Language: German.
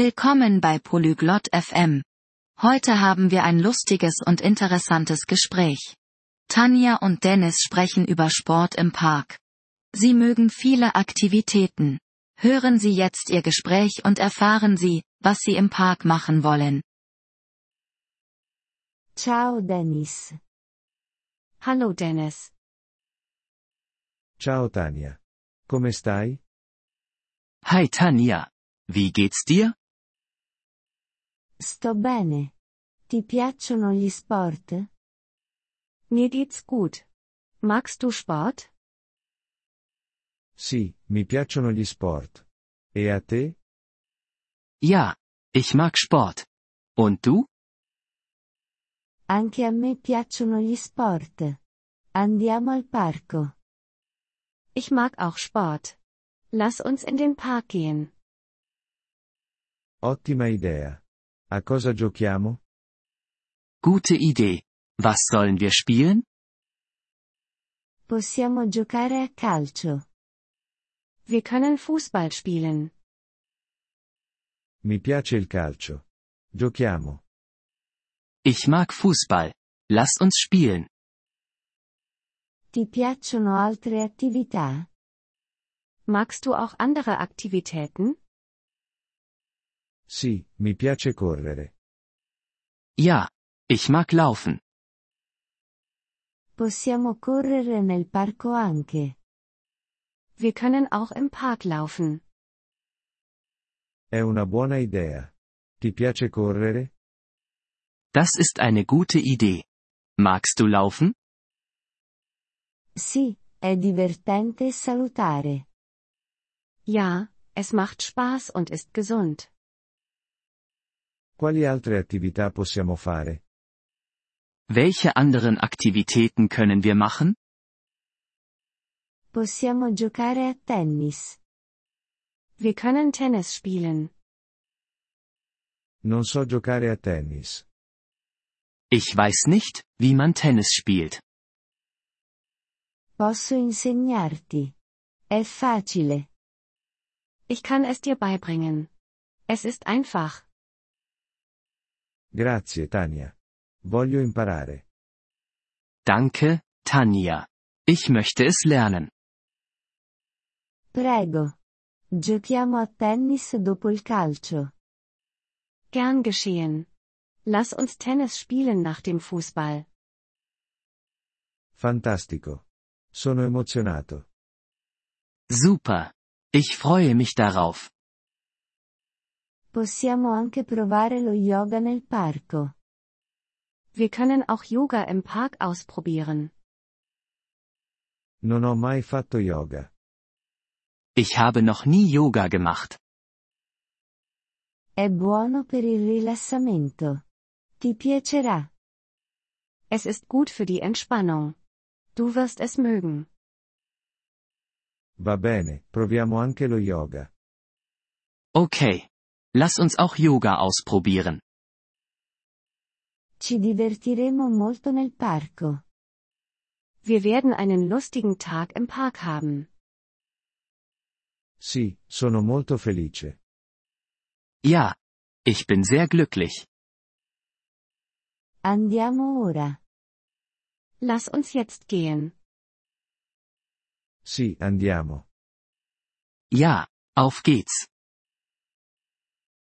Willkommen bei Polyglot FM. Heute haben wir ein lustiges und interessantes Gespräch. Tanja und Dennis sprechen über Sport im Park. Sie mögen viele Aktivitäten. Hören Sie jetzt Ihr Gespräch und erfahren Sie, was Sie im Park machen wollen. Ciao Dennis. Hallo Dennis. Ciao Tania. Come stai? Hi Tanja. Wie geht's dir? Sto bene. Ti piacciono gli sport? Mir geht's gut. Magst du Sport? Sì, mi piacciono gli sport. E a te? Ja, ich mag Sport. Und du? Anche a me piacciono gli sport. Andiamo al parco. Ich mag auch Sport. Lass uns in den Park gehen. Ottima idea. A cosa giochiamo? Gute Idee. Was sollen wir spielen? Possiamo giocare a calcio. Wir können Fußball spielen. Mi piace il calcio. Giochiamo. Ich mag Fußball. Lass uns spielen. Ti piacciono altre attività? Magst du auch andere Aktivitäten? Sì, mi piace correre. Ja, ich mag laufen. Possiamo correre nel parco anche. Wir können auch im Park laufen. È una buona idea. Ti piace correre? Das ist eine gute Idee. Magst du laufen? Sì, è divertente salutare. Ja, es macht Spaß und ist gesund. Quali altre attività possiamo fare? Welche anderen Aktivitäten können wir machen? Possiamo giocare a tennis. Wir können Tennis spielen. Non so giocare a tennis. Ich weiß nicht, wie man Tennis spielt. Posso insegnarti. È facile. Ich kann es dir beibringen. Es ist einfach. Grazie Tania. Voglio imparare. Danke, Tanja. Ich möchte es lernen. Prego. Giochiamo a tennis dopo il calcio. Gern geschehen. Lass uns Tennis spielen nach dem Fußball. Fantastico. Sono emozionato. Super. Ich freue mich darauf. Possiamo anche provare lo yoga nel parco. Wir können auch Yoga im Park ausprobieren. Non ho mai fatto yoga. Ich habe noch nie Yoga gemacht. È buono per il rilassamento. Ti piacerà. Es ist gut für die Entspannung. Du wirst es mögen. Va bene, proviamo anche lo yoga. Okay. Lass uns auch Yoga ausprobieren. Ci divertiremo molto nel parco. Wir werden einen lustigen Tag im Park haben. Sì, sono molto felice. Ja. Ich bin sehr glücklich. Andiamo ora. Lass uns jetzt gehen. Sì, andiamo. Ja, auf geht's.